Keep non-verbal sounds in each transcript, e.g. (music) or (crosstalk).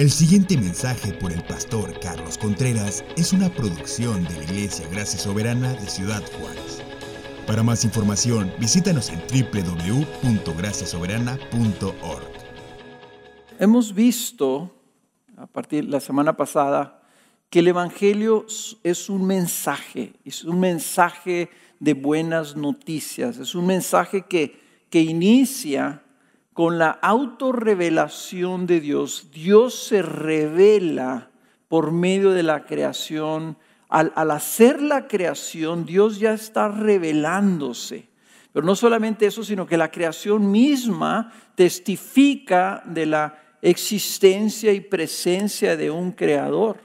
El siguiente mensaje por el pastor Carlos Contreras es una producción de la Iglesia Gracia Soberana de Ciudad Juárez. Para más información, visítanos en www.graciasoberana.org. Hemos visto a partir de la semana pasada que el Evangelio es un mensaje, es un mensaje de buenas noticias, es un mensaje que, que inicia con la autorrevelación de Dios, Dios se revela por medio de la creación. Al, hacer la creación, Dios ya está revelándose. Pero no solamente eso, sino que la creación misma testifica de la existencia y presencia de un creador.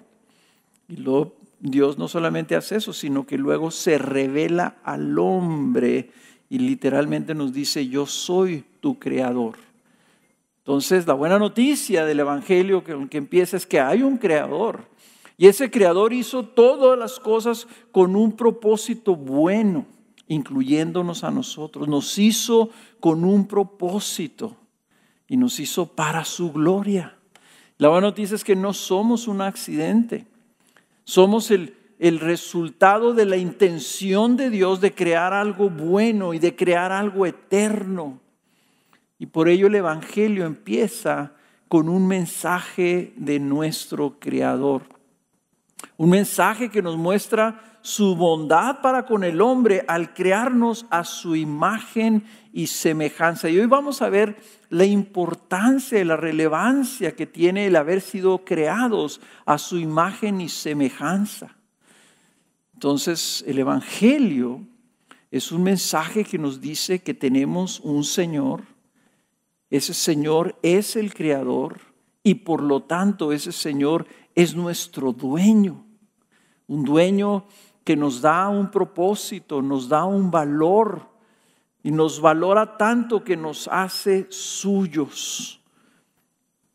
Y luego Dios no solamente hace eso, sino que luego se revela al hombre y literalmente nos dice, yo soy tu creador. Entonces, la buena noticia del Evangelio que, empieza es que hay un creador. Y ese creador hizo todas las cosas con un propósito bueno, incluyéndonos a nosotros. Nos hizo con un propósito y nos hizo para su gloria. La buena noticia es que no somos un accidente. Somos el, el resultado de la intención de Dios de crear algo bueno y de crear algo eterno. Y por ello el Evangelio empieza con un mensaje de nuestro Creador. Un mensaje que nos muestra su bondad para con el hombre al crearnos a su imagen y semejanza. Y hoy vamos a ver la importancia y la relevancia que tiene el haber sido creados a su imagen y semejanza. Entonces, el Evangelio es un mensaje que nos dice que tenemos un Señor ese Señor es el Creador y por lo tanto ese Señor es nuestro dueño. Un dueño que nos da un propósito, nos da un valor y nos valora tanto que nos hace suyos.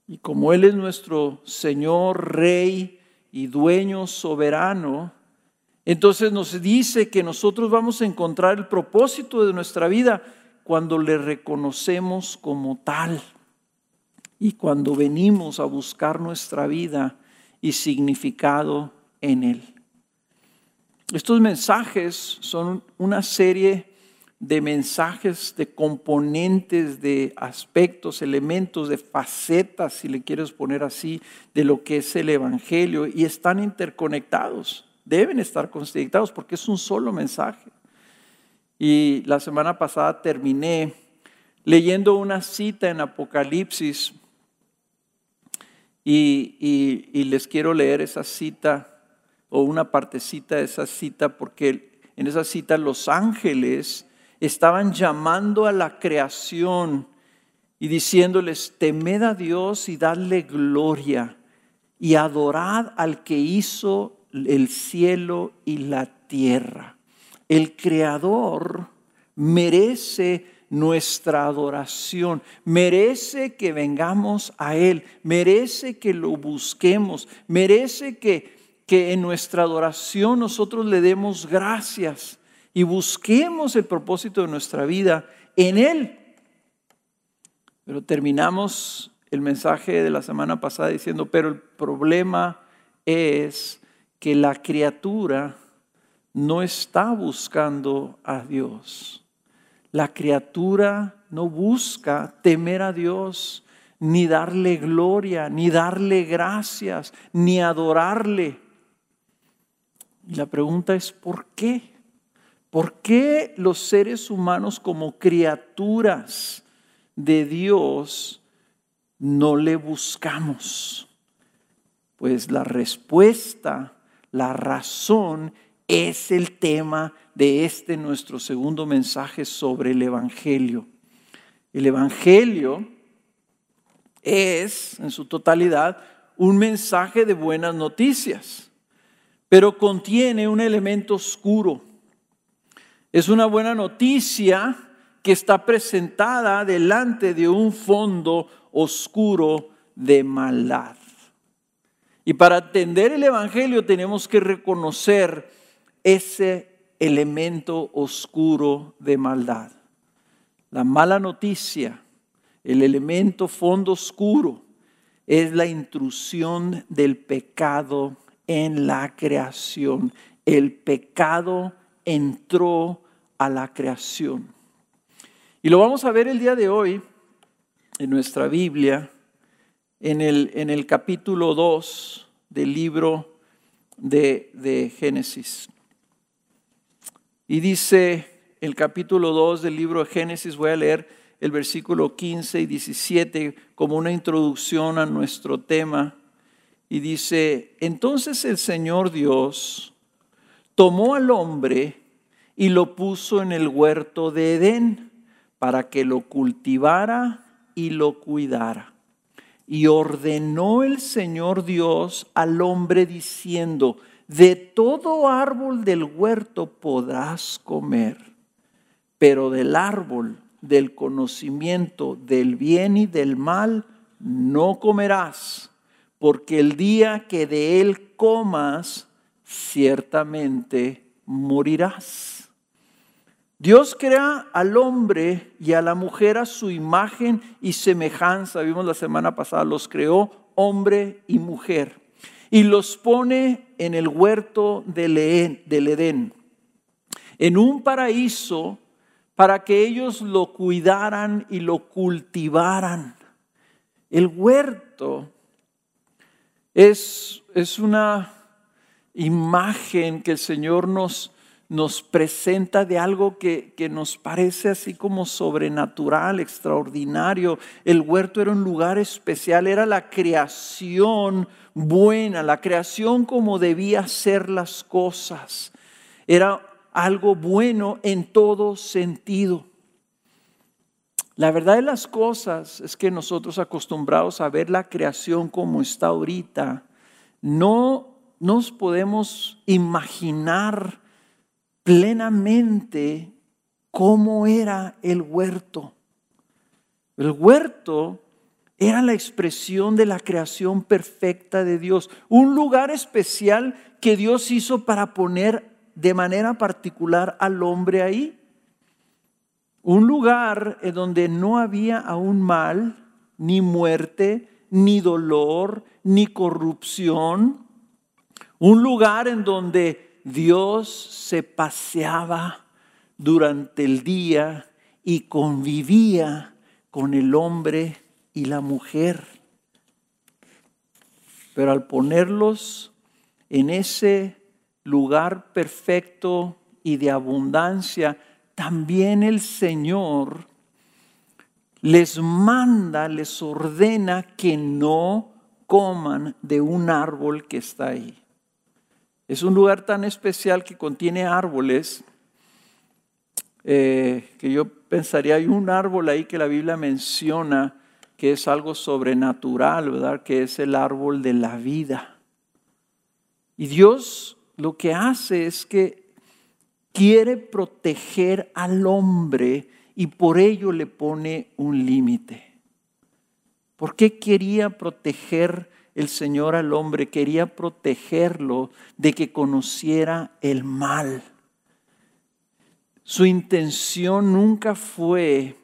Y como Él es nuestro Señor, Rey y dueño soberano, entonces nos dice que nosotros vamos a encontrar el propósito de nuestra vida cuando le reconocemos como tal y cuando venimos a buscar nuestra vida y significado en Él. Estos mensajes son una serie de mensajes, de componentes, de aspectos, elementos, de facetas, si le quieres poner así, de lo que es el Evangelio y están interconectados, deben estar conectados porque es un solo mensaje. Y la semana pasada terminé leyendo una cita en Apocalipsis. Y, les quiero leer esa cita o una partecita de esa cita porque en esa cita los ángeles estaban llamando a la creación y diciéndoles, temed a Dios y dadle gloria y adorad al que hizo el cielo y la tierra el Creador merece nuestra adoración, merece que vengamos a Él, merece que lo busquemos, merece que, que en nuestra adoración nosotros le demos gracias y busquemos el propósito de nuestra vida en Él. Pero terminamos el mensaje de la semana pasada diciendo, pero el problema es que la criatura no está buscando a Dios. La criatura no busca temer a Dios, ni darle gloria, ni darle gracias, ni adorarle. Y la pregunta es, ¿por qué? ¿Por qué los seres humanos como criaturas de Dios no le buscamos? Pues la respuesta, la razón es el tema de este nuestro segundo mensaje sobre el Evangelio. El Evangelio es, en su totalidad, un mensaje de buenas noticias, pero contiene un elemento oscuro. Es una buena noticia que está presentada delante de un fondo oscuro de maldad. Y para atender el Evangelio tenemos que reconocer ese elemento oscuro de maldad. La mala noticia, el elemento fondo oscuro, es la intrusión del pecado en la creación. El pecado entró a la creación. Y lo vamos a ver el día de hoy en nuestra Biblia, en el, en el capítulo 2 del libro de, de Génesis. Y dice el capítulo 2 del libro de Génesis, voy a leer el versículo 15 y 17 como una introducción a nuestro tema. Y dice, entonces el Señor Dios tomó al hombre y lo puso en el huerto de Edén para que lo cultivara y lo cuidara. Y ordenó el Señor Dios al hombre diciendo, de todo árbol del huerto podrás comer, pero del árbol del conocimiento del bien y del mal no comerás, porque el día que de él comas, ciertamente morirás. Dios crea al hombre y a la mujer a su imagen y semejanza. Vimos la semana pasada, los creó hombre y mujer y los pone en el huerto del Edén, en un paraíso para que ellos lo cuidaran y lo cultivaran. El huerto es, es una imagen que el Señor nos, nos presenta de algo que, que, nos parece así como sobrenatural, extraordinario. El huerto era un lugar especial, era la creación buena, la creación como debía ser las cosas. Era algo bueno en todo sentido. La verdad de las cosas es que nosotros acostumbrados a ver la creación como está ahorita, no nos podemos imaginar plenamente cómo era el huerto. El huerto era la expresión de la creación perfecta de Dios, un lugar especial que Dios hizo para poner de manera particular al hombre ahí. Un lugar en donde no había aún mal, ni muerte, ni dolor, ni corrupción. Un lugar en donde Dios se paseaba durante el día y convivía con el hombre y la mujer. Pero al ponerlos en ese lugar perfecto y de abundancia, también el Señor les manda, les ordena que no coman de un árbol que está ahí. Es un lugar tan especial que contiene árboles eh, que yo pensaría, hay un árbol ahí que la Biblia menciona que es algo sobrenatural, ¿verdad? Que es el árbol de la vida. Y Dios lo que hace es que quiere proteger al hombre y por ello le pone un límite. ¿Por qué quería proteger el Señor al hombre, quería protegerlo de que conociera el mal. Su intención nunca fue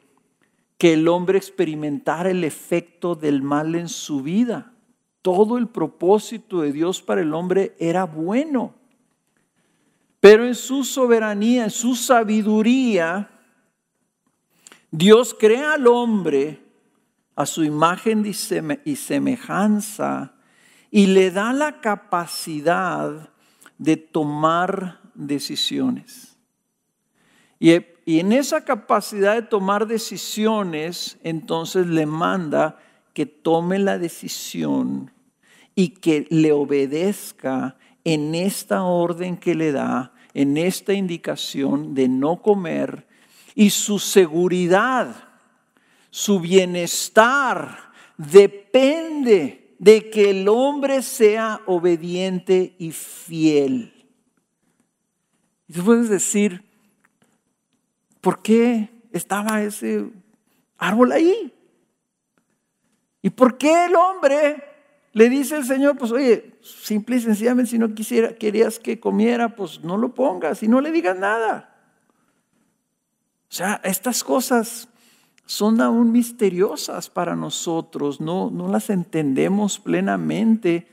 que el hombre experimentara el efecto del mal en su vida. Todo el propósito de Dios para el hombre era bueno. Pero en su soberanía, en su sabiduría, Dios crea al hombre a su imagen y semejanza y le da la capacidad de tomar decisiones. Y, en esa capacidad de tomar decisiones, entonces le manda que tome la decisión y que le obedezca en esta orden que le da, en esta indicación de no comer y su seguridad su bienestar depende de que el hombre sea obediente y fiel. Y tú puedes decir, ¿por qué estaba ese árbol ahí? ¿Y por qué el hombre le dice al Señor, pues oye, simple y sencillamente si no quisiera, querías que comiera, pues no lo pongas y no le digas nada? O sea, estas cosas son aún misteriosas para nosotros, no, no las entendemos plenamente,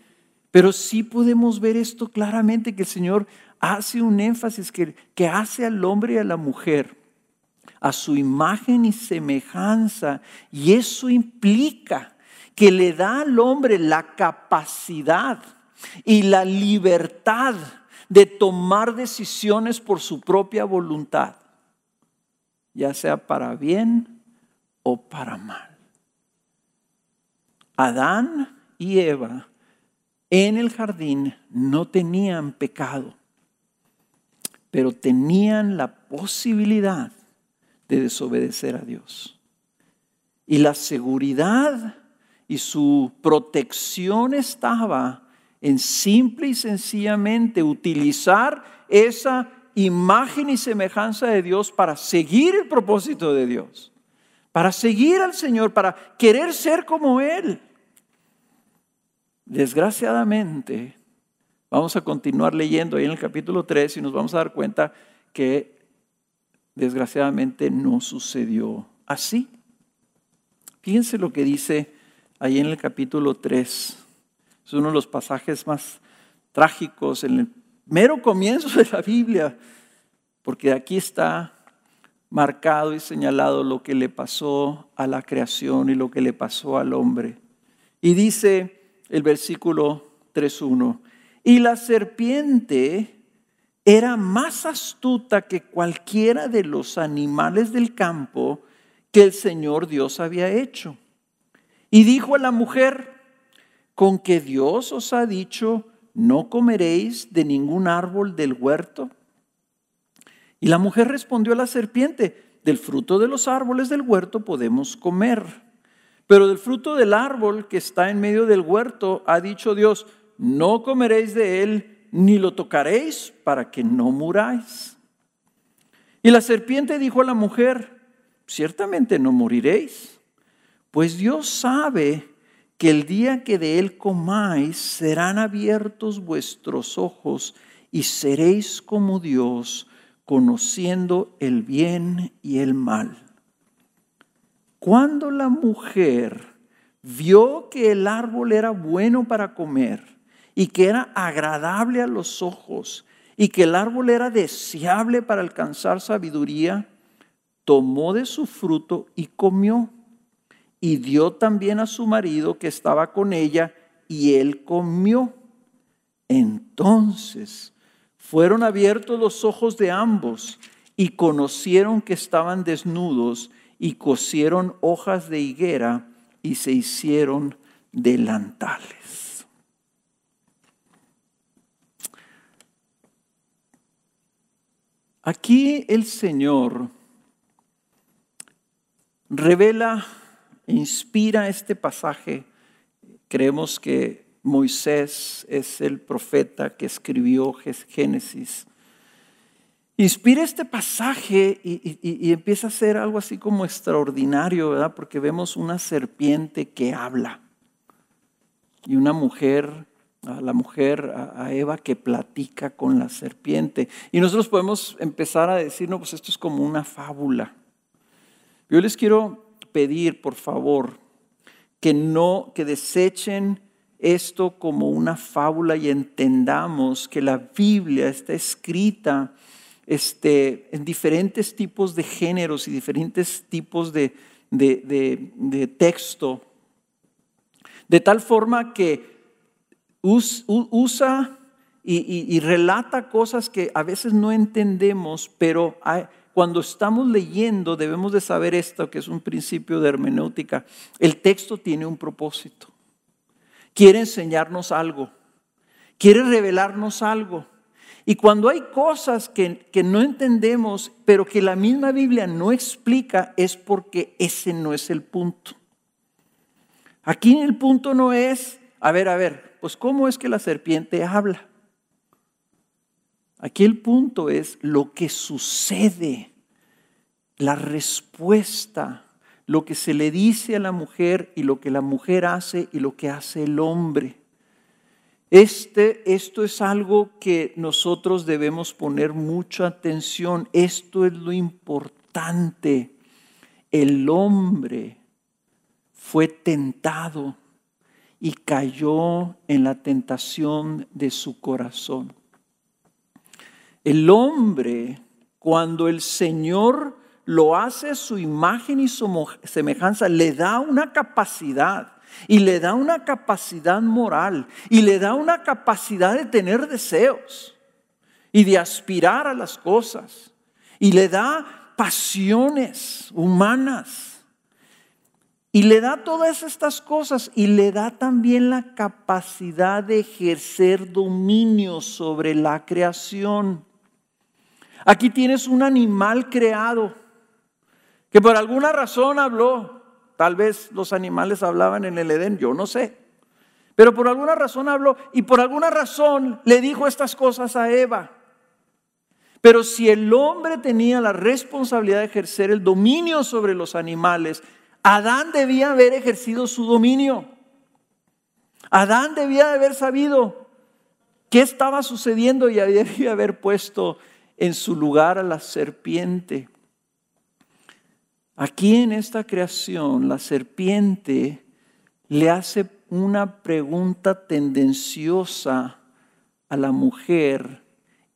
pero sí podemos ver esto claramente, que el Señor hace un énfasis que, que hace al hombre y a la mujer a su imagen y semejanza, y eso implica que le da al hombre la capacidad y la libertad de tomar decisiones por su propia voluntad, ya sea para bien o para mal. Adán y Eva en el jardín no tenían pecado, pero tenían la posibilidad de desobedecer a Dios. Y la seguridad y su protección estaba en simple y sencillamente utilizar esa imagen y semejanza de Dios para seguir el propósito de Dios, para seguir al Señor, para querer ser como Él. Desgraciadamente, vamos a continuar leyendo ahí en el capítulo 3 y nos vamos a dar cuenta que desgraciadamente no sucedió así. Fíjense lo que dice ahí en el capítulo 3 es uno de los pasajes más trágicos en el mero comienzo de la Biblia, porque aquí está marcado y señalado lo que le pasó a la creación y lo que le pasó al hombre. Y dice el versículo 3.1, y la serpiente era más astuta que cualquiera de los animales del campo que el Señor Dios había hecho. Y dijo a la mujer, con que Dios os ha dicho, no comeréis de ningún árbol del huerto. Y la mujer respondió a la serpiente, del fruto de los árboles del huerto podemos comer, pero del fruto del árbol que está en medio del huerto ha dicho Dios, no comeréis de él ni lo tocaréis para que no muráis. Y la serpiente dijo a la mujer, ciertamente no moriréis, pues Dios sabe que el día que de él comáis serán abiertos vuestros ojos y seréis como Dios, conociendo el bien y el mal. Cuando la mujer vio que el árbol era bueno para comer y que era agradable a los ojos y que el árbol era deseable para alcanzar sabiduría, tomó de su fruto y comió y dio también a su marido que estaba con ella, y él comió. Entonces fueron abiertos los ojos de ambos y conocieron que estaban desnudos y cosieron hojas de higuera y se hicieron delantales. Aquí el Señor revela inspira este pasaje. Creemos que Moisés es el profeta que escribió Génesis. Inspira este pasaje y, empieza a ser algo así como extraordinario, ¿verdad? Porque vemos una serpiente que habla y una mujer, a la mujer, a Eva, que platica con la serpiente. Y nosotros podemos empezar a decir, no, pues esto es como una fábula. Yo les quiero pedir, por favor, que no, que desechen esto como una fábula y entendamos que la Biblia está escrita este, en diferentes tipos de géneros y diferentes tipos de, de, texto, de tal forma que usa y, relata cosas que a veces no entendemos, pero cuando estamos leyendo debemos de saber esto, que es un principio de hermenéutica. El texto tiene un propósito. Quiere enseñarnos algo. Quiere revelarnos algo. Y cuando hay cosas que, que, no entendemos, pero que la misma Biblia no explica, es porque ese no es el punto. Aquí el punto no es, a ver, a ver, pues ¿cómo es que la serpiente habla? Aquí el punto es lo que sucede, la respuesta, lo que se le dice a la mujer y lo que la mujer hace y lo que hace el hombre. Este, esto es algo que nosotros debemos poner mucha atención. Esto es lo importante. el hombre fue tentado y cayó en la tentación de su corazón. El hombre, cuando el Señor lo hace su imagen y su semejanza, le da una capacidad y le da una capacidad moral y le da una capacidad de tener deseos y de aspirar a las cosas y le da pasiones humanas y le da todas estas cosas y le da también la capacidad de ejercer dominio sobre la creación. Aquí tienes un animal creado que por alguna razón habló. Tal vez los animales hablaban en el Edén, yo no sé. Pero por alguna razón habló y por alguna razón le dijo estas cosas a Eva. Pero si el hombre tenía la responsabilidad de ejercer el dominio sobre los animales, Adán debía haber ejercido su dominio. Adán debía de haber sabido qué estaba sucediendo y debía haber puesto en su lugar a la serpiente. Aquí en esta creación, la serpiente le hace una pregunta tendenciosa a la mujer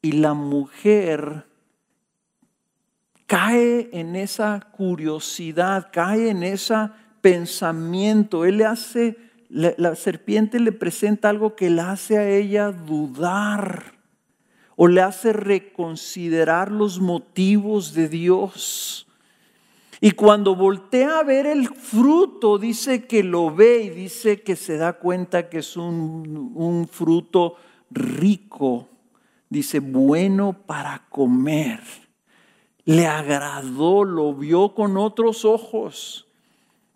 y la mujer cae en esa curiosidad, cae en ese pensamiento. Él le hace, la, serpiente le presenta algo que le hace a ella dudar o le hace reconsiderar los motivos de Dios. Y cuando voltea a ver el fruto, dice que lo ve y dice que se da cuenta que es un, fruto rico, dice bueno para comer le agradó, lo vio con otros ojos.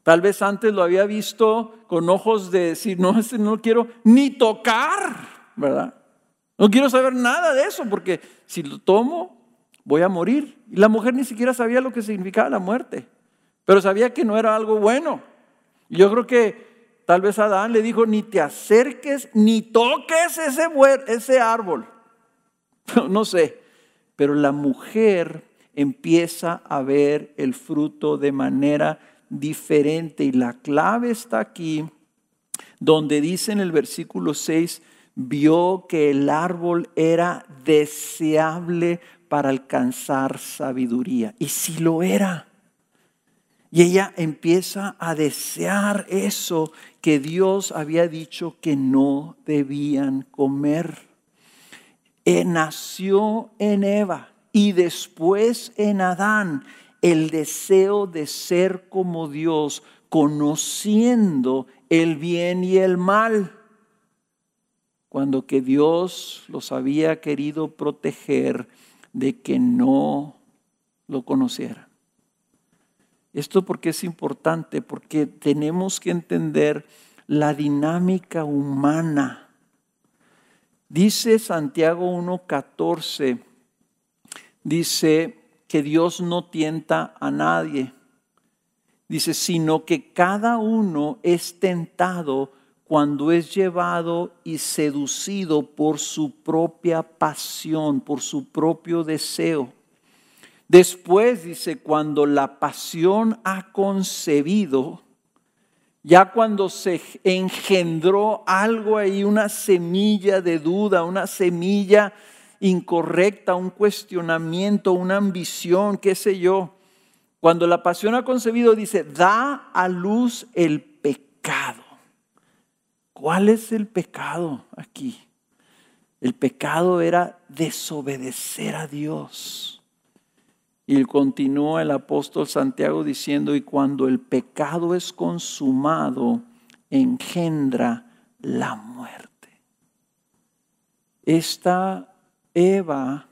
Tal vez antes lo había visto con ojos de decir, no, no quiero ni tocar, ¿verdad? No quiero saber nada de eso porque si lo tomo voy a morir. Y la mujer ni siquiera sabía lo que significaba la muerte, pero sabía que no era algo bueno. Y yo creo que tal vez Adán le dijo, ni te acerques, ni toques ese, árbol. (laughs) no sé, pero la mujer empieza a ver el fruto de manera diferente. Y la clave está aquí, donde dice en el versículo 6, vio que el árbol era deseable para alcanzar sabiduría. Y si lo era. Y ella empieza a desear eso que Dios había dicho que no debían comer. E nació en Eva y después en Adán el deseo de ser como Dios, conociendo el bien y el mal, cuando que Dios los había querido proteger de que no lo conocieran. Esto porque es importante, porque tenemos que entender la dinámica humana. Dice Santiago 1.14, dice que Dios no tienta a nadie. Dice, sino que cada uno es tentado cuando es llevado y seducido por su propia pasión, por su propio deseo. Después dice, cuando la pasión ha concebido, ya cuando se engendró algo ahí, una semilla de duda, una semilla incorrecta, un cuestionamiento, una ambición, qué sé yo. Cuando la pasión ha concebido, dice, da a luz el pecado. ¿Cuál es el pecado aquí? El pecado era desobedecer a Dios. Y continúa el apóstol Santiago diciendo, y cuando el pecado es consumado, engendra la muerte. Esta Eva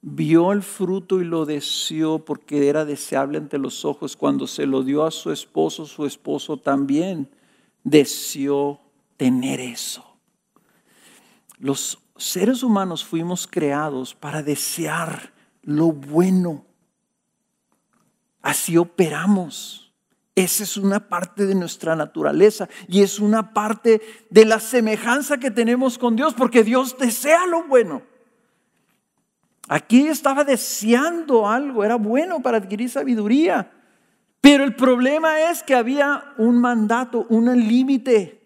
vio el fruto y lo deseó porque era deseable ante los ojos. Cuando se lo dio a su esposo, su esposo también deseó tener eso. Los seres humanos fuimos creados para desear lo bueno. Así operamos. Esa es una parte de nuestra naturaleza y es una parte de la semejanza que tenemos con Dios, porque Dios desea lo bueno. Aquí estaba deseando algo, era bueno para adquirir sabiduría. Pero el problema es que había un mandato, un límite.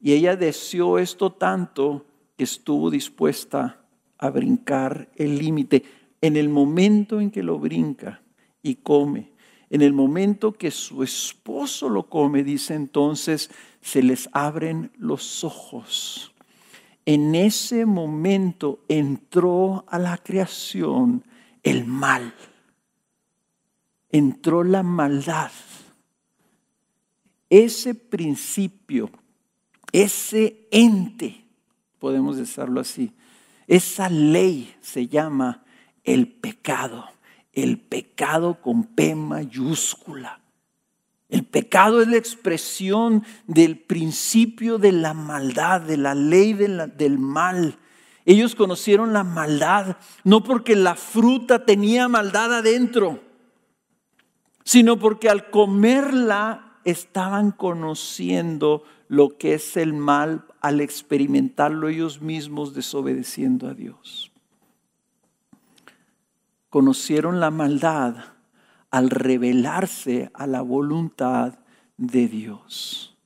Y ella deseó esto tanto que estuvo dispuesta a brincar el límite. En el momento en que lo brinca y come, en el momento que su esposo lo come, dice entonces, se les abren los ojos. En ese momento entró a la creación el mal entró la maldad. Ese principio, ese ente, podemos decirlo así, esa ley se llama el pecado, el pecado con P mayúscula. El pecado es la expresión del principio de la maldad, de la ley del mal. Ellos conocieron la maldad no porque la fruta tenía maldad adentro, sino porque al comerla estaban conociendo lo que es el mal al experimentarlo ellos mismos desobedeciendo a Dios. Conocieron la maldad al revelarse a la voluntad de Dios.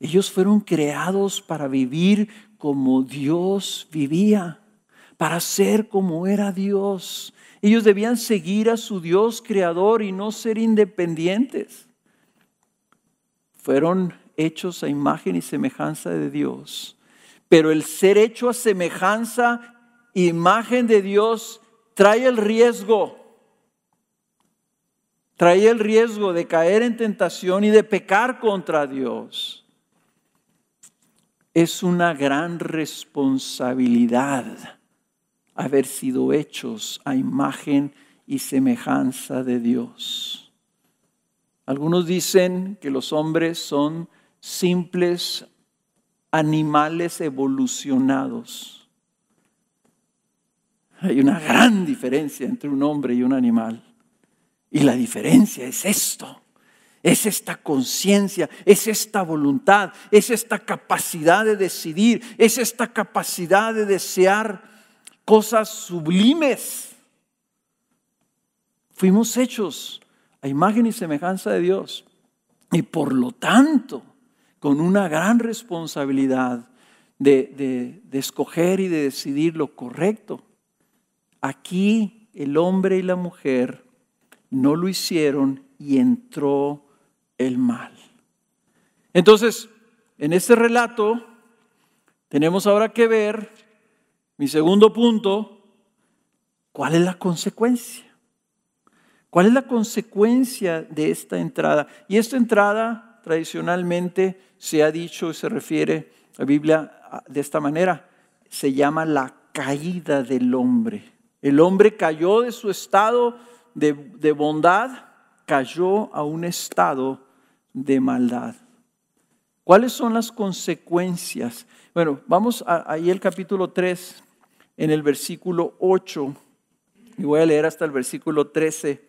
Ellos fueron creados para vivir como Dios vivía, para ser como era Dios. Ellos debían seguir a su Dios creador y no ser independientes. Fueron hechos a imagen y semejanza de Dios. Pero el ser hecho a semejanza, imagen de Dios, trae el riesgo. Trae el riesgo de caer en tentación y de pecar contra Dios. Es una gran responsabilidad haber sido hechos a imagen y semejanza de Dios. Algunos dicen que los hombres son simples animales evolucionados. Hay una gran diferencia entre un hombre y un animal. Y la diferencia es esto. Es esta conciencia, es esta voluntad, es esta capacidad de decidir, es esta capacidad de desear cosas sublimes. Fuimos hechos a imagen y semejanza de Dios. Y por lo tanto, con una gran responsabilidad de, escoger y de decidir lo correcto. Aquí el hombre y la mujer no lo hicieron y entró el mal. Entonces, en este relato tenemos ahora que ver mi segundo punto, ¿cuál es la consecuencia? ¿Cuál es la consecuencia de esta entrada? Y esta entrada tradicionalmente se ha dicho y se refiere a la Biblia de esta manera. Se llama la caída del hombre. El hombre cayó de su estado de, bondad, cayó a un estado de maldad. ¿Cuáles son las consecuencias? Bueno, vamos ahí el capítulo 3, en el versículo 8, y voy a leer hasta el versículo 13,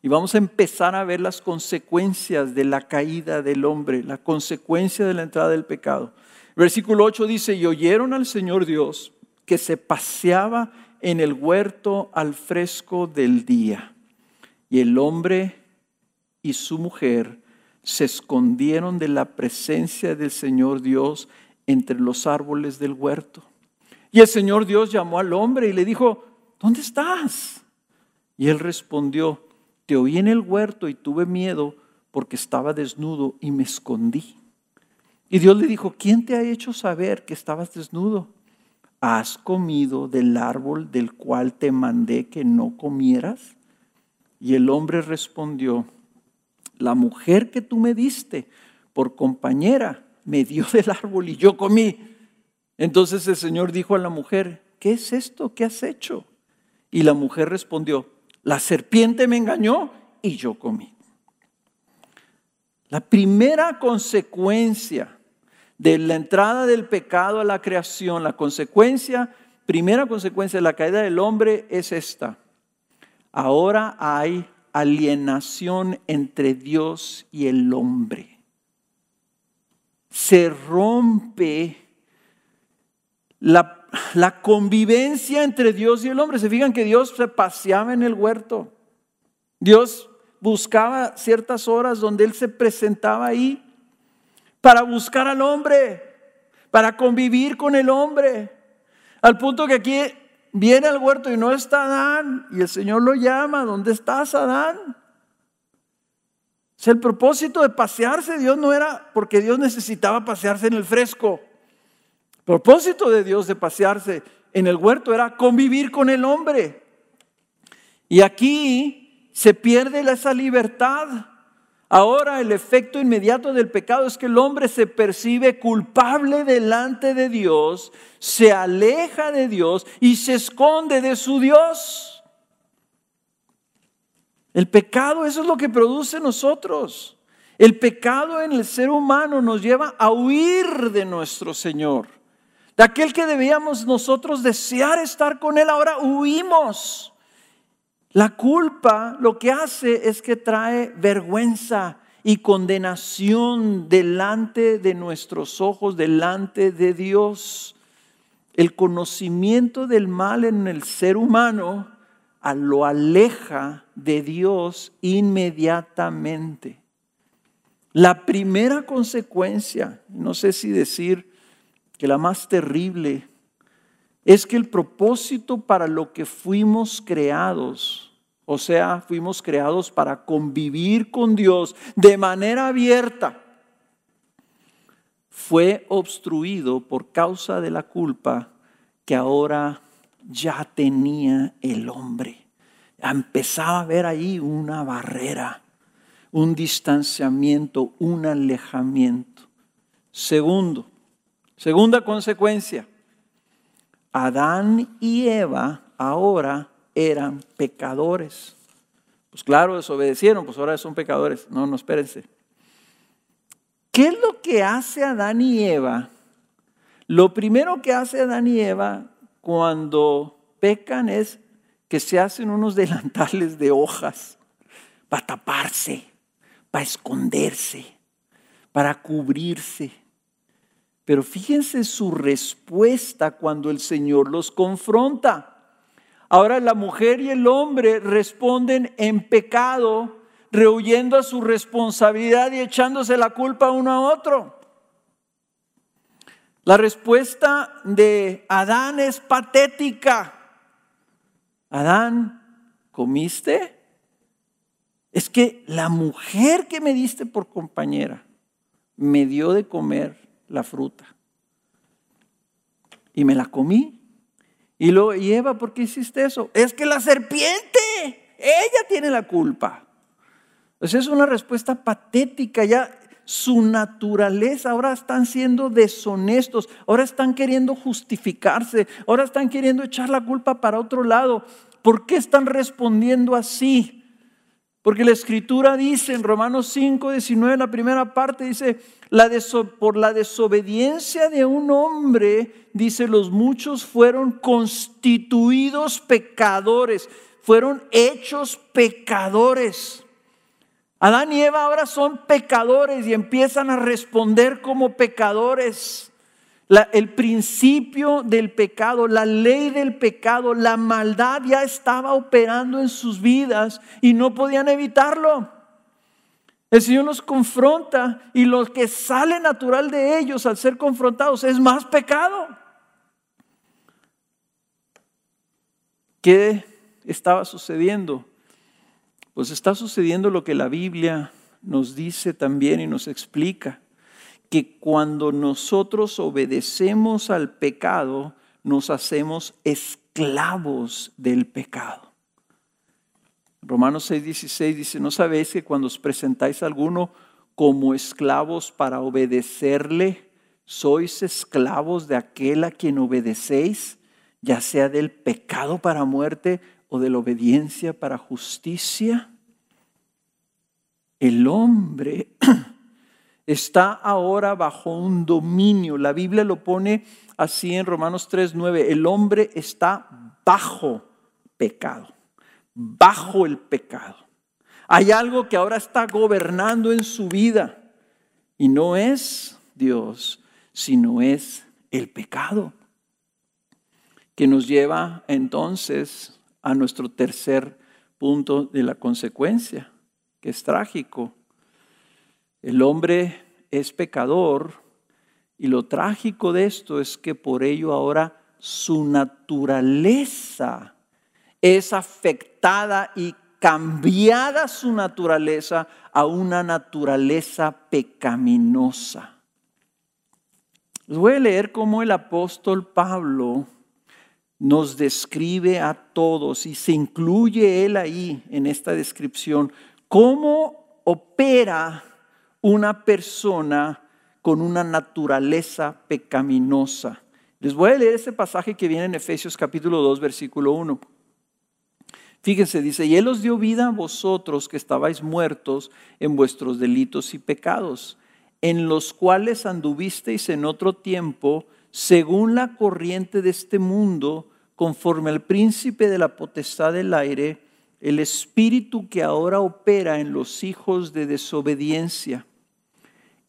y vamos a empezar a ver las consecuencias de la caída del hombre, la consecuencia de la entrada del pecado. versículo 8 dice, y oyeron al Señor Dios que se paseaba en el huerto al fresco del día, y el hombre y su mujer se escondieron de la presencia del Señor Dios entre los árboles del huerto. Y el Señor Dios llamó al hombre y le dijo, ¿dónde estás? Y él respondió, te oí en el huerto y tuve miedo porque estaba desnudo y me escondí. Y Dios le dijo, ¿quién te ha hecho saber que estabas desnudo? ¿Has comido del árbol del cual te mandé que no comieras? Y el hombre respondió, la mujer que tú me diste por compañera me dio del árbol y yo comí. Entonces el Señor dijo a la mujer, ¿qué es esto? ¿Qué has hecho? Y la mujer respondió, la serpiente me engañó y yo comí. La primera consecuencia de la entrada del pecado a la creación, la consecuencia, primera consecuencia de la caída del hombre es esta. Ahora hay alienación entre Dios y el hombre. Se rompe la convivencia entre Dios y el hombre. Se fijan que Dios se paseaba en el huerto. Dios buscaba ciertas horas donde Él se presentaba ahí para buscar al hombre, para convivir con el hombre. Al punto que aquí viene al huerto y no está Adán y el Señor lo llama, ¿dónde estás Adán? el propósito de pasearse Dios no era porque Dios necesitaba pasearse en el fresco. Propósito de Dios de pasearse en el huerto era convivir con el hombre. Y aquí se pierde esa libertad. Ahora el efecto inmediato del pecado es que el hombre se percibe culpable delante de Dios, se aleja de Dios y se esconde de su Dios. El pecado, eso es lo que produce nosotros. El pecado en el ser humano nos lleva a huir de nuestro Señor. De aquel que debíamos nosotros desear estar con Él, ahora huimos. La culpa lo que hace es que trae vergüenza y condenación delante de nuestros ojos, delante de Dios. El conocimiento del mal en el ser humano lo aleja de Dios inmediatamente. La primera consecuencia, no sé si decir que la más terrible, es que el propósito para lo que fuimos creados, o sea, fuimos creados para convivir con Dios de manera abierta, fue obstruido por causa de la culpa que ahora ya tenía el hombre. Empezaba a ver ahí una barrera, un distanciamiento, un alejamiento. Segundo, segunda consecuencia, Adán y Eva ahora eran pecadores. Pues claro, desobedecieron, pues ahora son pecadores. No, no, espérense. ¿Qué es lo que hace Adán y Eva? Lo primero que hace Adán y Eva cuando pecan es que se hacen unos (laughs) delantales de hojas para taparse, para esconderse, para cubrirse. Pero fíjense su respuesta cuando el Señor los confronta. Ahora la mujer y el hombre responden en pecado, rehuyendo a su responsabilidad y echándose la culpa uno a otro. La respuesta de Adán es patética. Adán, ¿comiste? Es que la mujer que me diste por compañera me dio de comer la fruta. Y me la comí. Y luego, y Eva, ¿por qué hiciste eso? Es que la serpiente, ella tiene la culpa. Esa es una respuesta patética. Ya su naturaleza, ahora están siendo deshonestos, ahora están queriendo justificarse, ahora están queriendo echar la culpa para otro lado. ¿Por qué están respondiendo así? Porque la escritura dice en Romanos 5, 19, la primera parte dice, la por la desobediencia de un hombre, dice, los muchos fueron constituidos pecadores, fueron hechos pecadores. Adán y Eva ahora son pecadores y empiezan a responder como pecadores. El principio del pecado, la ley del pecado, la maldad ya estaba operando en sus vidas y no podían evitarlo. El Señor los confronta y lo que sale natural de ellos al ser confrontados es más pecado. ¿Qué estaba sucediendo? Pues está sucediendo lo que la Biblia nos dice también y nos explica, que cuando nosotros obedecemos al pecado, nos hacemos esclavos del pecado. Romanos 6:16 dice, ¿no sabéis que cuando os presentáis a alguno como esclavos para obedecerle, sois esclavos de aquel a quien obedecéis, ya sea del pecado para muerte o de la obediencia para justicia? El hombre (clears throat) está ahora bajo un dominio. La Biblia lo pone así en Romanos 3:9. El hombre está bajo pecado, bajo el pecado. Hay algo que ahora está gobernando en su vida y no es Dios, sino es el pecado. que nos lleva entonces a nuestro tercer punto de la consecuencia, que es trágico. El hombre es pecador y lo trágico de esto es que por ello ahora su naturaleza es afectada y cambiada su naturaleza a una naturaleza pecaminosa. Les voy a leer cómo el apóstol Pablo nos describe a todos y se incluye él ahí en esta descripción, cómo opera una persona con una naturaleza pecaminosa. Les voy a leer ese pasaje que viene en Efesios capítulo 2, versículo 1. Fíjense, dice, y Él os dio vida a vosotros que estabais muertos en vuestros delitos y pecados, en los cuales anduvisteis en otro tiempo, según la corriente de este mundo, conforme al príncipe de la potestad del aire, el espíritu que ahora opera en los hijos de desobediencia,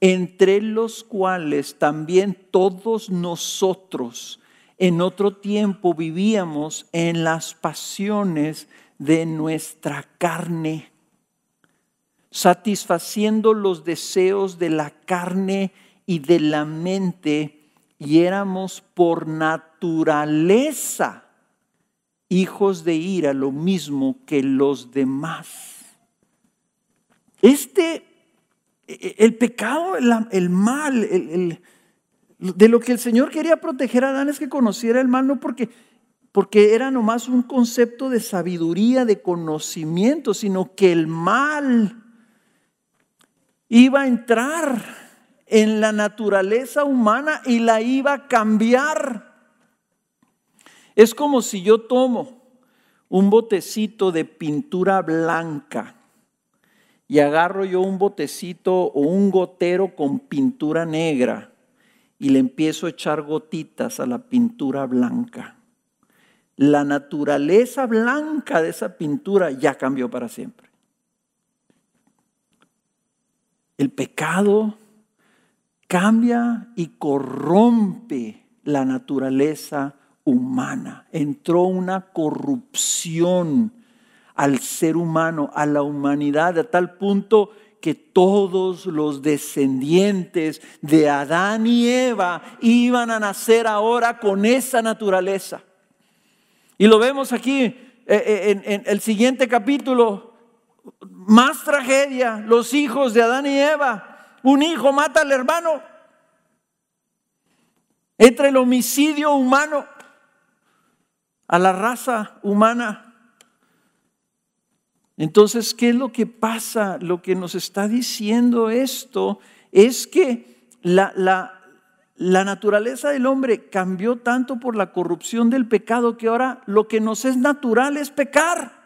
entre los cuales también todos nosotros en otro tiempo vivíamos en las pasiones de nuestra carne, satisfaciendo los deseos de la carne y de la mente, y éramos por naturaleza hijos de ira, lo mismo que los demás. Este, el pecado, el, mal, de lo que el Señor quería proteger a Adán es que conociera el mal, no porque, porque era nomás un concepto de sabiduría, de conocimiento, sino que el mal iba a entrar en la naturaleza humana y la iba a cambiar. Es como si yo tomo un botecito de pintura blanca y agarro yo un botecito o un gotero con pintura negra y le empiezo a echar gotitas a la pintura blanca. La naturaleza blanca de esa pintura ya cambió para siempre. El pecado cambia y corrompe la naturaleza humana. Entró una corrupción al ser humano, a la humanidad, a tal punto que todos los descendientes de Adán y Eva iban a nacer ahora con esa naturaleza. Y lo vemos aquí eh, eh, en, el siguiente capítulo, más tragedia, los hijos de Adán y Eva. Un hijo mata al hermano. Entre el homicidio humano a la raza humana. Entonces, ¿qué es lo que pasa? Lo que nos está diciendo esto es que la, naturaleza del hombre cambió tanto por la corrupción del pecado que ahora lo que nos es natural es pecar.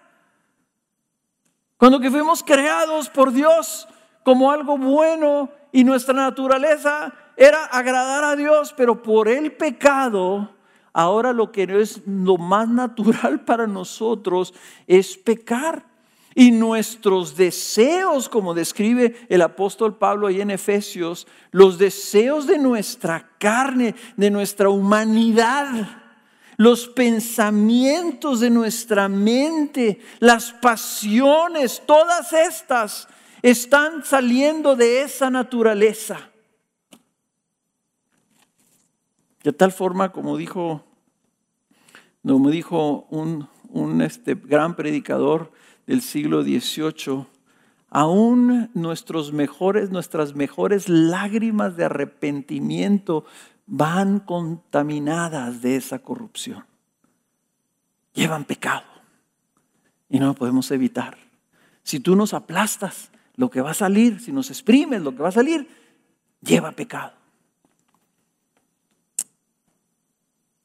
Cuando que fuimos creados por Dios como algo bueno y nuestra naturaleza era agradar a Dios, pero por el pecado ahora lo que es lo más natural (laughs) para nosotros es pecar. Y nuestros deseos, como describe el apóstol Pablo ahí en Efesios, los deseos de nuestra carne, de nuestra humanidad, los pensamientos de nuestra mente, las pasiones, todas estas están saliendo de esa naturaleza. De tal forma, como dijo como dijo un, este, gran predicador del siglo XVIII, aún nuestros mejores, nuestras mejores lágrimas de arrepentimiento van contaminadas de esa corrupción. Llevan pecado y no lo podemos evitar. Si tú nos aplastas, lo que va a salir, si nos exprimes, lo que va a salir, lleva pecado.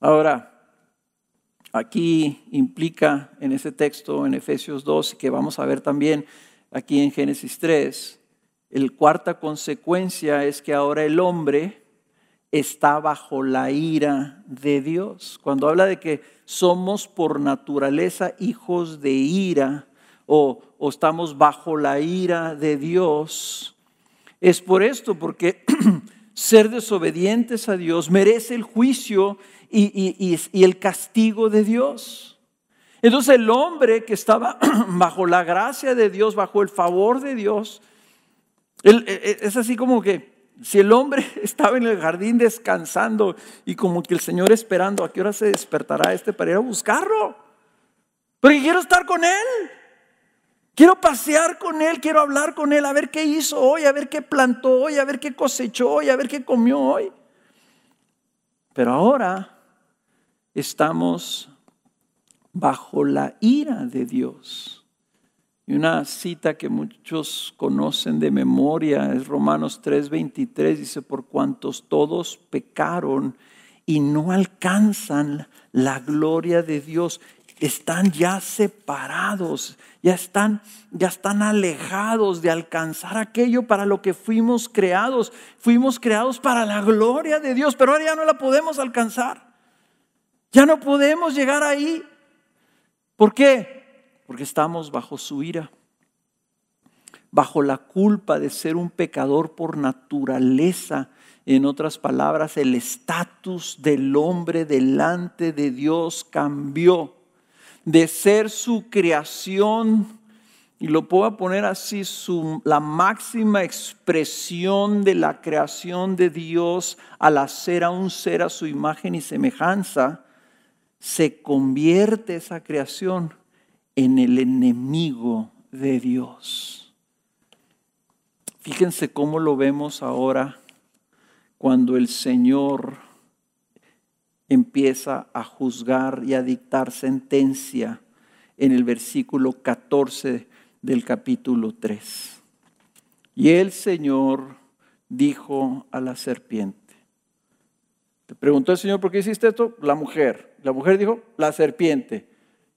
Ahora, Aquí implica en ese texto, en Efesios 2, que vamos a ver también aquí en Génesis 3, el cuarta consecuencia es que ahora el hombre está bajo la ira de Dios. Cuando habla de que somos por naturaleza hijos de ira o, o estamos bajo la ira de Dios, es por esto, porque (clears throat) ser desobedientes a Dios, merece el juicio y, el castigo de Dios. Entonces el hombre que estaba (clears throat) bajo la gracia de Dios, bajo el favor de Dios, e, e, es así como que si el hombre (laughs) estaba en el jardín descansando y como que el Señor esperando a qué hora se despertará este para ir a buscarlo, porque quiero estar con él. Quiero pasear con Él, quiero hablar con Él, a ver qué hizo hoy, a ver qué plantó hoy, a ver qué cosechó hoy, a ver qué comió hoy. Pero ahora estamos bajo la ira de Dios. Y una cita que muchos conocen de memoria es Romanos 3:23, dice, por cuantos todos pecaron y no alcanzan la gloria de Dios están ya separados, ya están, ya están alejados de alcanzar aquello para lo que fuimos creados. Fuimos creados para la gloria de Dios, pero ahora ya no la podemos alcanzar. Ya no podemos llegar ahí. ¿Por qué? Porque estamos bajo su ira, bajo la culpa de ser un pecador por naturaleza. En otras palabras, el estatus del hombre delante de Dios cambió de ser su creación, y lo puedo poner así, su, la máxima expresión de la creación de Dios al hacer a un ser a su imagen y semejanza, se convierte esa creación en el enemigo de Dios. Fíjense cómo lo vemos ahora cuando el Señor empieza a juzgar y a dictar sentencia en el versículo 14 del capítulo 3. Y el Señor dijo a la serpiente. Le preguntó el Señor, ¿por qué hiciste esto? La mujer. La mujer dijo, la serpiente.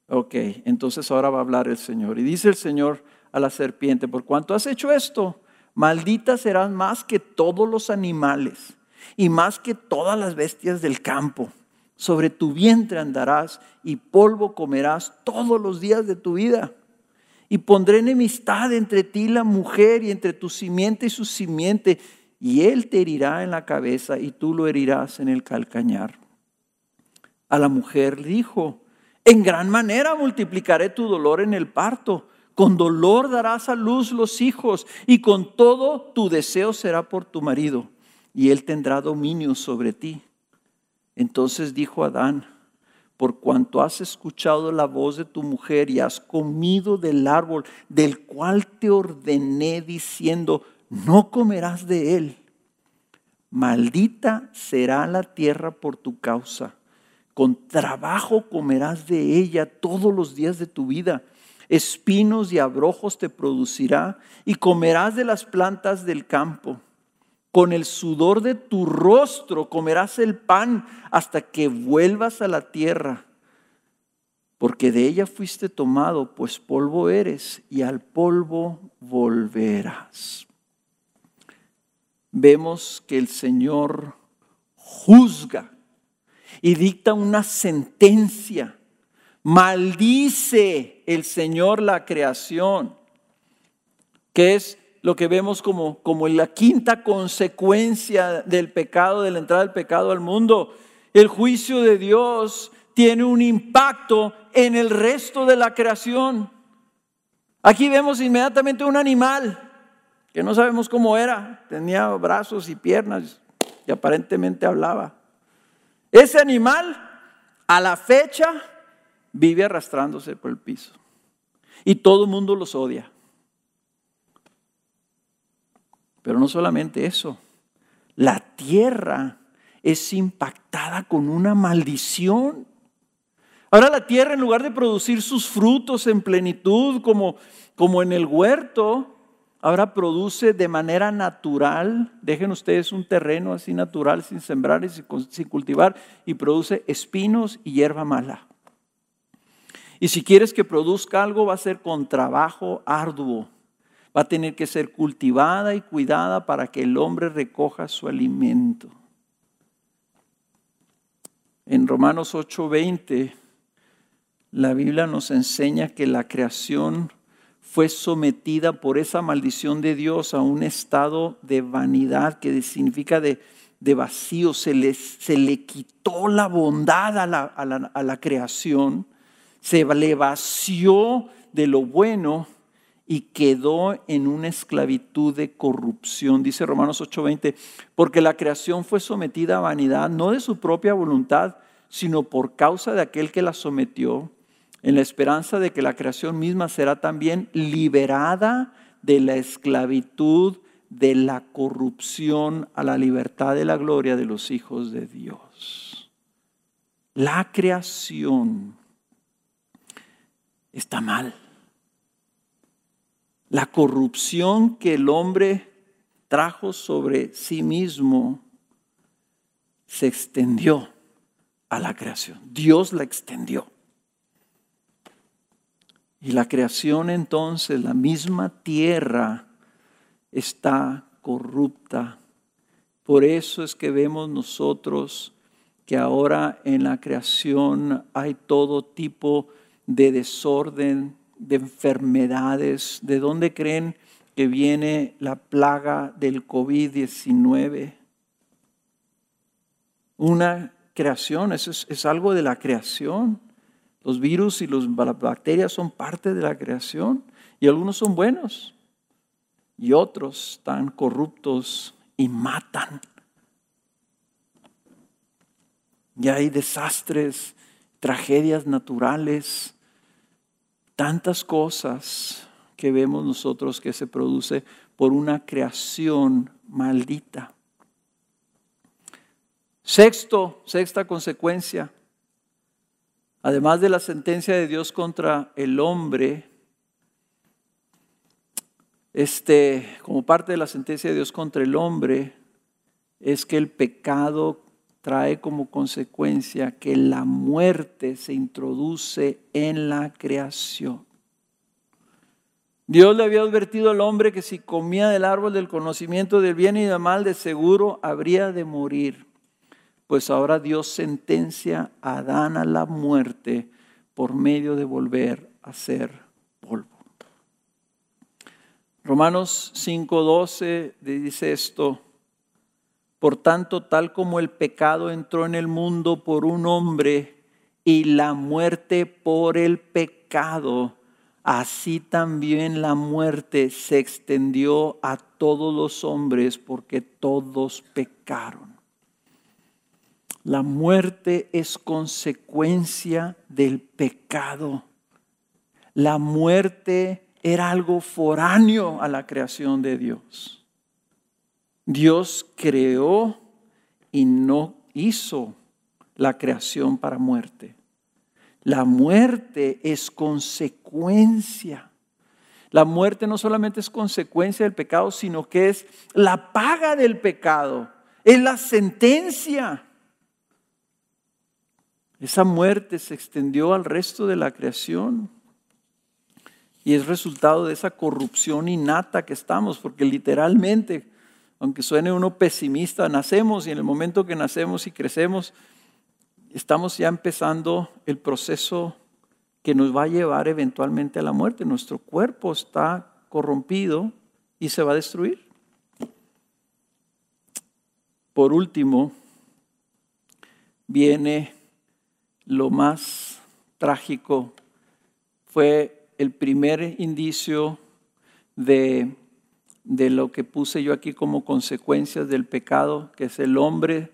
Ok, entonces ahora va a hablar el Señor. Y dice el Señor a la serpiente, por cuanto has hecho esto, maldita serás más que todos los animales y más que todas las bestias del campo sobre tu vientre andarás y polvo comerás todos los días de tu vida. Y pondré enemistad entre ti la mujer y entre tu simiente y su simiente, y él te herirá en la cabeza y tú lo herirás en el calcañar. A la mujer dijo, en gran manera multiplicaré tu dolor en el parto, con dolor darás a luz los hijos, y con todo tu deseo será por tu marido, y él tendrá dominio sobre ti. Entonces dijo Adán, por cuanto has escuchado la voz de tu mujer y has comido del árbol del cual te ordené diciendo, no comerás de él. Maldita será la tierra por tu causa. Con trabajo comerás de ella todos los días de tu vida. Espinos y abrojos te producirá y comerás de las plantas del campo con el sudor de tu rostro comerás el pan hasta que vuelvas a la tierra, porque de ella fuiste tomado, pues polvo eres y al polvo volverás. Vemos que el Señor juzga y dicta una sentencia. Maldice el Señor la creación, que es lo que vemos como, como la quinta consecuencia del pecado, de la entrada del pecado al mundo. El juicio de Dios tiene un impacto en el resto de la creación. Aquí vemos inmediatamente un animal que no sabemos cómo era, tenía brazos y piernas y aparentemente hablaba. Ese animal a la fecha vive arrastrándose por el piso y todo el mundo los odia. Pero no solamente eso, la tierra es impactada con una maldición. Ahora la tierra en lugar de producir sus frutos en plenitud como, como en el huerto, ahora produce de manera natural, dejen ustedes un terreno así natural sin sembrar y sin cultivar, y produce espinos y hierba mala. Y si quieres que produzca algo va a ser con trabajo arduo va a tener que ser cultivada y cuidada para que el hombre recoja su alimento. En Romanos 8:20, la Biblia nos enseña que la creación fue sometida por esa maldición de Dios a un estado de vanidad que significa de, vacío. Se le, se le, quitó la bondad a la, a la creación, se le vació de lo bueno y quedó en una esclavitud de corrupción. Dice Romanos 8:20, porque la creación fue sometida a vanidad, no de su propia voluntad, sino por causa de aquel que la sometió, en la esperanza de que la creación misma será también liberada de la esclavitud, de la corrupción a la libertad de la gloria de los hijos de Dios. La creación está mal la corrupción que el hombre trajo sobre sí mismo se extendió a la creación. Dios la extendió. Y la creación entonces, la misma tierra, está corrupta. Por eso es que vemos nosotros que ahora en la creación hay todo tipo de desorden, de enfermedades. ¿De dónde creen que viene la plaga del COVID-19? Una creación, eso es, algo de la creación. Los virus y las bacterias son parte de la creación y algunos son buenos y otros están corruptos y matan. Y hay desastres, tragedias naturales, tantas cosas que vemos nosotros que se produce por una creación maldita. Sexto, sexta consecuencia, además de la sentencia de Dios contra el hombre, este, como parte de la sentencia de Dios contra el hombre, es que el pecado trae como consecuencia que la muerte se introduce en la creación. Dios le había advertido al hombre que si comía del árbol del conocimiento del bien y del mal, de seguro habría de morir. Pues ahora Dios sentencia a Adán a la muerte por medio de volver a ser polvo. Romanos 5:12 dice esto, por tanto, tal como el pecado entró en el mundo por un hombre y la muerte por el pecado, así también la muerte se extendió a todos los hombres porque todos pecaron. La muerte es consecuencia del pecado. La muerte era algo foráneo a la creación de Dios. Dios creó y no hizo la creación para muerte. La muerte es consecuencia. La muerte no solamente es consecuencia del pecado, sino que es la paga del pecado, es la sentencia. Esa muerte se extendió al resto de la creación y es resultado de esa corrupción innata que estamos, porque literalmente aunque suene uno pesimista, nacemos y en el momento que nacemos y crecemos, estamos ya empezando el proceso que nos va a llevar eventualmente a la muerte. Nuestro cuerpo está corrompido y se va a destruir. Por último, viene lo más trágico. Fue el primer indicio de de lo que puse yo aquí como consecuencias del pecado, que es el hombre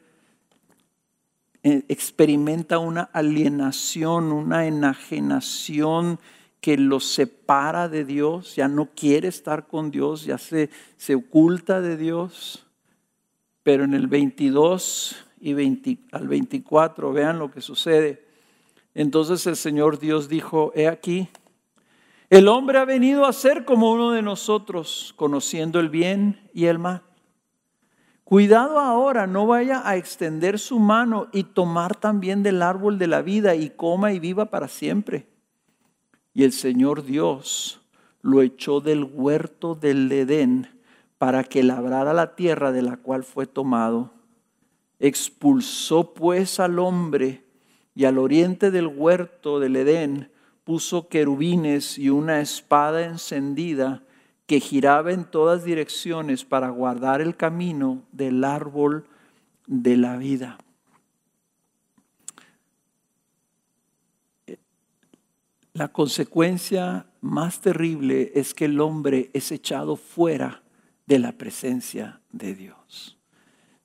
eh, experimenta una alienación, una enajenación que lo separa de Dios, ya no quiere estar con Dios, ya se, se oculta de Dios. Pero en el 22 y al 24, vean lo que sucede. Entonces el Señor Dios dijo, he aquí, el hombre ha venido a ser como uno de nosotros, conociendo el bien y el mal. Cuidado ahora, no vaya a extender su mano y tomar también del árbol de la vida y coma y viva para siempre. Y el Señor Dios lo echó del huerto del Edén para que labrara la tierra de la cual fue tomado. Expulsó pues al hombre y al oriente del huerto del Edén puso querubines y una espada encendida que giraba en todas direcciones para guardar el camino del árbol de la vida. La consecuencia más terrible es que el hombre es echado fuera de la presencia de Dios.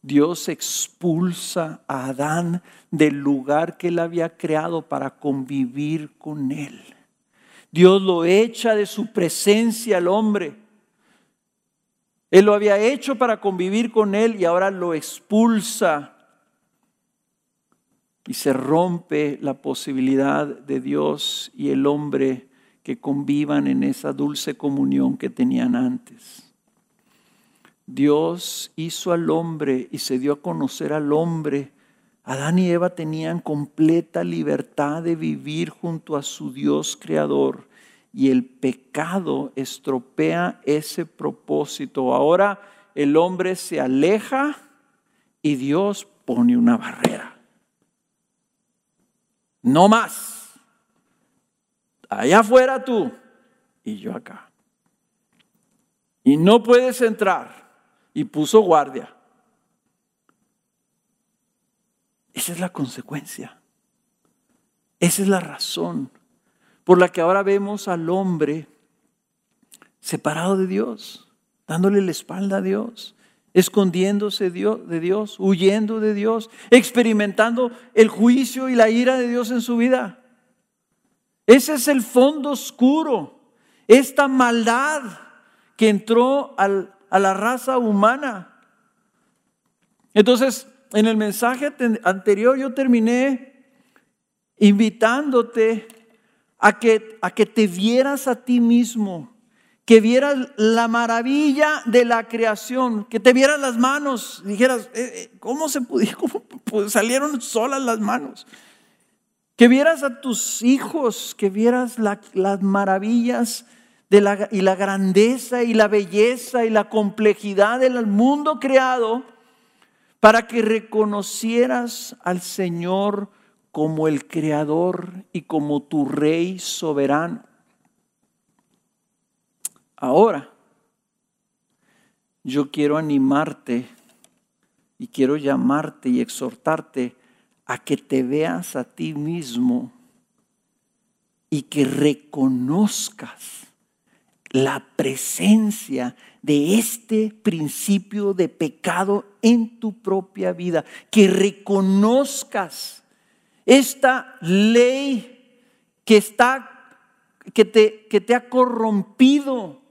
Dios expulsa a Adán del lugar que él había creado para convivir con él. Dios lo echa de su presencia al hombre. Él lo había hecho para convivir con él y ahora lo expulsa y se rompe la posibilidad de Dios y el hombre que convivan en esa dulce comunión que tenían antes. Dios hizo al hombre y se dio a conocer al hombre. Adán y Eva tenían completa libertad de vivir junto a su Dios creador y el pecado estropea ese propósito. Ahora el hombre se aleja y Dios pone una barrera. No más. Allá afuera tú y yo acá. Y no puedes entrar. Y puso guardia. Esa es la consecuencia. Esa es la razón por la que ahora vemos al hombre separado de Dios, dándole la espalda a Dios escondiéndose de Dios, huyendo de Dios, experimentando el juicio y la ira de Dios en su vida. Ese es el fondo oscuro, esta maldad que entró a la raza humana. Entonces, en el mensaje anterior yo terminé invitándote a que, a que te vieras a ti mismo que vieras la maravilla de la creación, que te vieras las manos, dijeras, eh, eh, ¿cómo se pudieron, (laughs) salieron solas las manos? Que vieras a tus hijos, que vieras las maravillas de la, y la grandeza y la belleza y la complejidad del mundo creado, para que reconocieras al Señor como el creador y como tu rey soberano. Ahora, yo quiero animarte y quiero llamarte y exhortarte a que te veas a ti mismo y que reconozcas la presencia de este principio de pecado en tu propia vida, que reconozcas esta ley que está que te, que te ha corrompido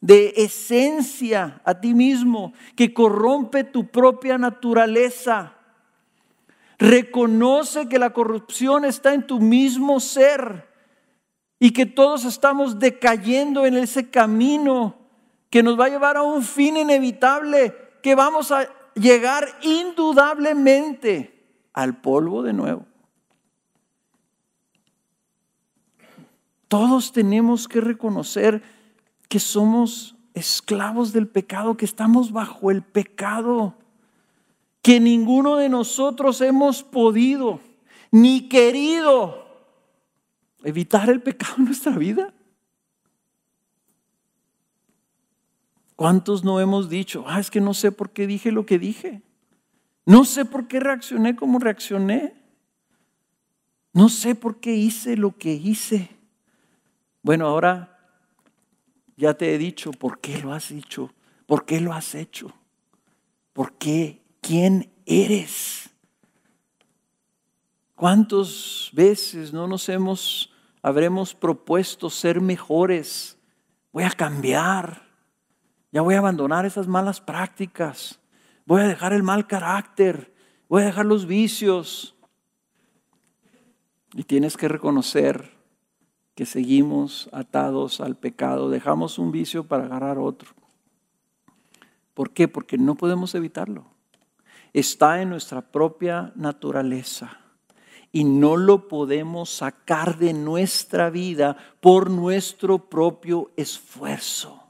de esencia a ti mismo, que corrompe tu propia naturaleza. Reconoce que la corrupción está en tu mismo ser y que todos estamos decayendo en ese camino que nos va a llevar a un fin inevitable, que vamos a llegar indudablemente al polvo de nuevo. Todos tenemos que reconocer que somos esclavos del pecado, que estamos bajo el pecado, que ninguno de nosotros hemos podido ni querido evitar el pecado en nuestra vida. ¿Cuántos no hemos dicho, ah, es que no sé por qué dije lo que dije? No sé por qué reaccioné como reaccioné. No sé por qué hice lo que hice. Bueno, ahora ya te he dicho por qué lo has dicho, por qué lo has hecho, por qué, quién eres. ¿Cuántas veces no nos hemos, habremos propuesto ser mejores? Voy a cambiar, ya voy a abandonar esas malas prácticas, voy a dejar el mal carácter, voy a dejar los vicios. Y tienes que reconocer que seguimos atados al pecado, dejamos un vicio para agarrar otro. ¿Por qué? Porque no podemos evitarlo. Está en nuestra propia naturaleza y no lo podemos sacar de nuestra vida por nuestro propio esfuerzo.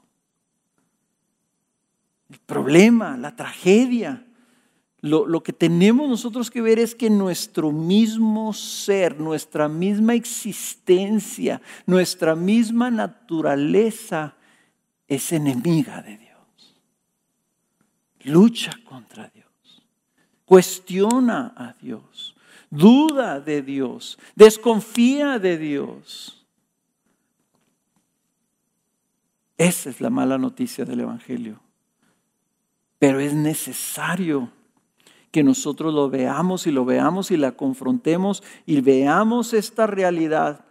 El problema, la tragedia, lo, que tenemos nosotros que ver es que nuestro mismo ser, nuestra misma existencia, nuestra misma naturaleza es enemiga de Dios. Lucha contra Dios. Cuestiona a Dios. Duda de Dios. Desconfía de Dios. Esa es la mala noticia del Evangelio. Pero es necesario que nosotros lo veamos y lo veamos y la confrontemos y veamos esta realidad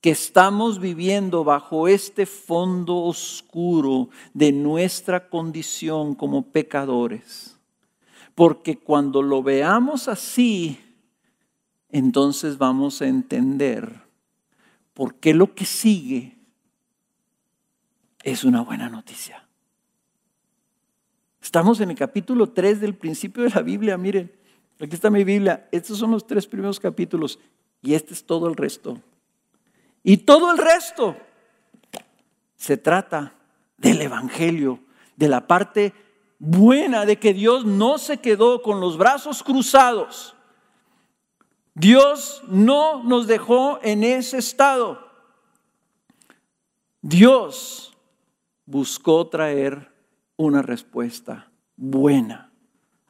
que estamos viviendo bajo este fondo oscuro de nuestra condición como pecadores. Porque cuando lo veamos así, entonces vamos a entender por qué lo que sigue es una buena noticia. Estamos en el capítulo 3 del principio de la Biblia, miren, aquí está mi Biblia, estos son los tres primeros capítulos y este es todo el resto. Y todo el resto se trata del Evangelio, de la parte buena de que Dios no se quedó con los brazos cruzados. Dios no nos dejó en ese estado. Dios buscó traer una respuesta buena,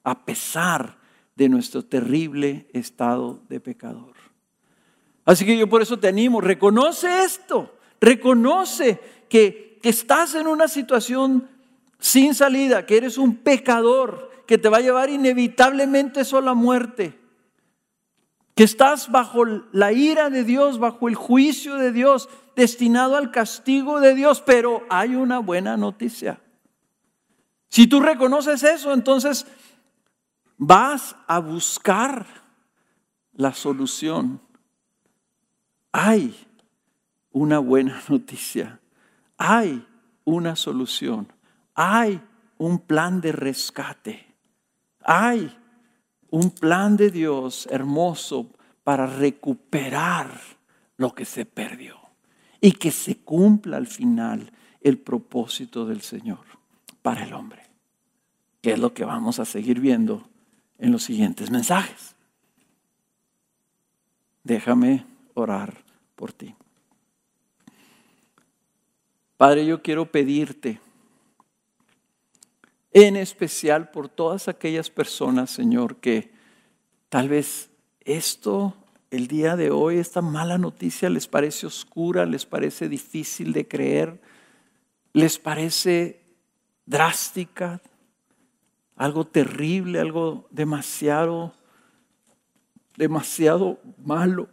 a pesar de nuestro terrible estado de pecador. Así que yo por eso te animo, reconoce esto, reconoce que, que estás en una situación sin salida, que eres un pecador, que te va a llevar inevitablemente solo a muerte, que estás bajo la ira de Dios, bajo el juicio de Dios, destinado al castigo de Dios, pero hay una buena noticia. Si tú reconoces eso, entonces vas a buscar la solución. Hay una buena (laughs) noticia. Hay una solución. Hay un plan de rescate. Hay un plan de Dios hermoso para recuperar lo que se perdió y que se cumpla al final el propósito del Señor para el hombre que es lo que vamos a seguir viendo en los siguientes mensajes. Déjame orar por ti. Padre, yo quiero pedirte, en especial por todas aquellas personas, Señor, que tal vez esto, el día de hoy, esta mala noticia les parece oscura, les parece difícil de creer, les parece drástica, algo terrible, algo demasiado, demasiado malo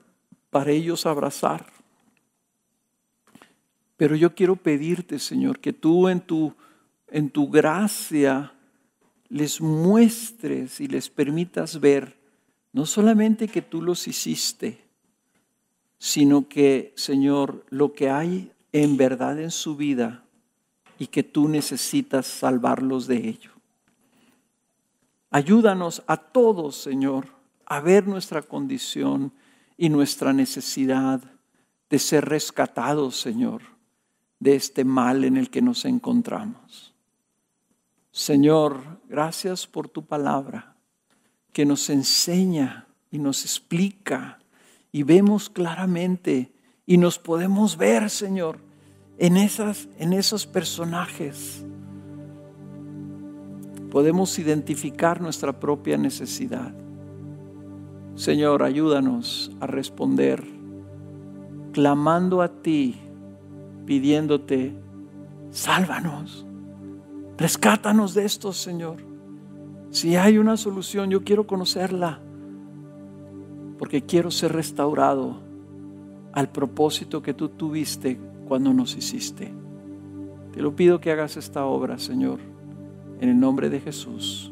para ellos abrazar. Pero yo quiero pedirte, Señor, que tú en tu, en tu gracia les muestres y les permitas ver no solamente que tú los hiciste, sino que, Señor, lo que hay en verdad en su vida y que tú necesitas salvarlos de ello. Ayúdanos a todos, Señor, a ver nuestra condición y nuestra necesidad de ser rescatados, Señor, de este mal en el que nos encontramos. Señor, gracias por tu palabra que nos enseña y nos explica y vemos claramente y nos podemos ver, Señor, en, esas, en esos personajes podemos identificar nuestra propia necesidad. Señor, ayúdanos a responder, clamando a ti, pidiéndote, sálvanos, rescátanos de esto, Señor. Si hay una solución, yo quiero conocerla, porque quiero ser restaurado al propósito que tú tuviste cuando nos hiciste. Te lo pido que hagas esta obra, Señor en el nombre de Jesús.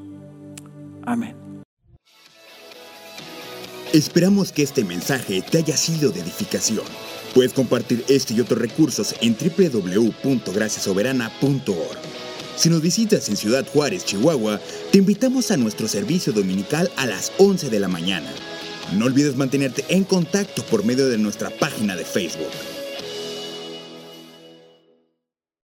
Amén. Esperamos que este mensaje te haya sido de edificación. Puedes compartir este y otros recursos en www.graciasoberana.org. Si nos visitas en Ciudad Juárez, Chihuahua, te invitamos a nuestro servicio dominical a las 11 de la mañana. No olvides mantenerte en contacto por medio de nuestra página de Facebook.